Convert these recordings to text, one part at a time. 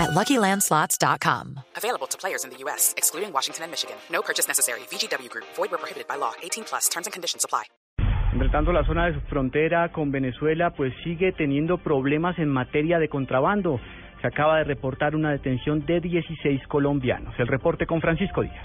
at LuckyLandSlots.com. Available to players in the U.S., excluding Washington and Michigan. No purchase necessary. VGW Group. Void where prohibited by law. 18 plus. Terms and conditions apply. Entre tanto, la zona de su frontera con Venezuela pues sigue teniendo problemas en materia de contrabando. Se acaba de reportar una detención de 16 colombianos. El reporte con Francisco Díaz.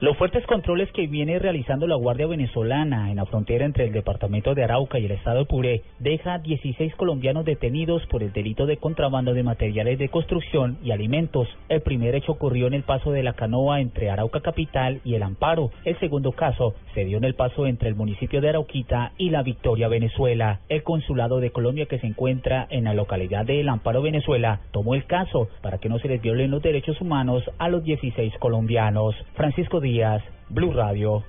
Los fuertes controles que viene realizando la Guardia Venezolana en la frontera entre el departamento de Arauca y el estado de Puré deja 16 colombianos detenidos por el delito de contrabando de materiales de construcción y alimentos. El primer hecho ocurrió en el paso de la canoa entre Arauca Capital y el Amparo. El segundo caso se dio en el paso entre el municipio de Arauquita y la Victoria, Venezuela. El consulado de Colombia que se encuentra en la localidad de El Amparo, Venezuela, tomó el caso para que no se les violen los derechos humanos a los 16 colombianos. Francisco Díaz, Blue Radio.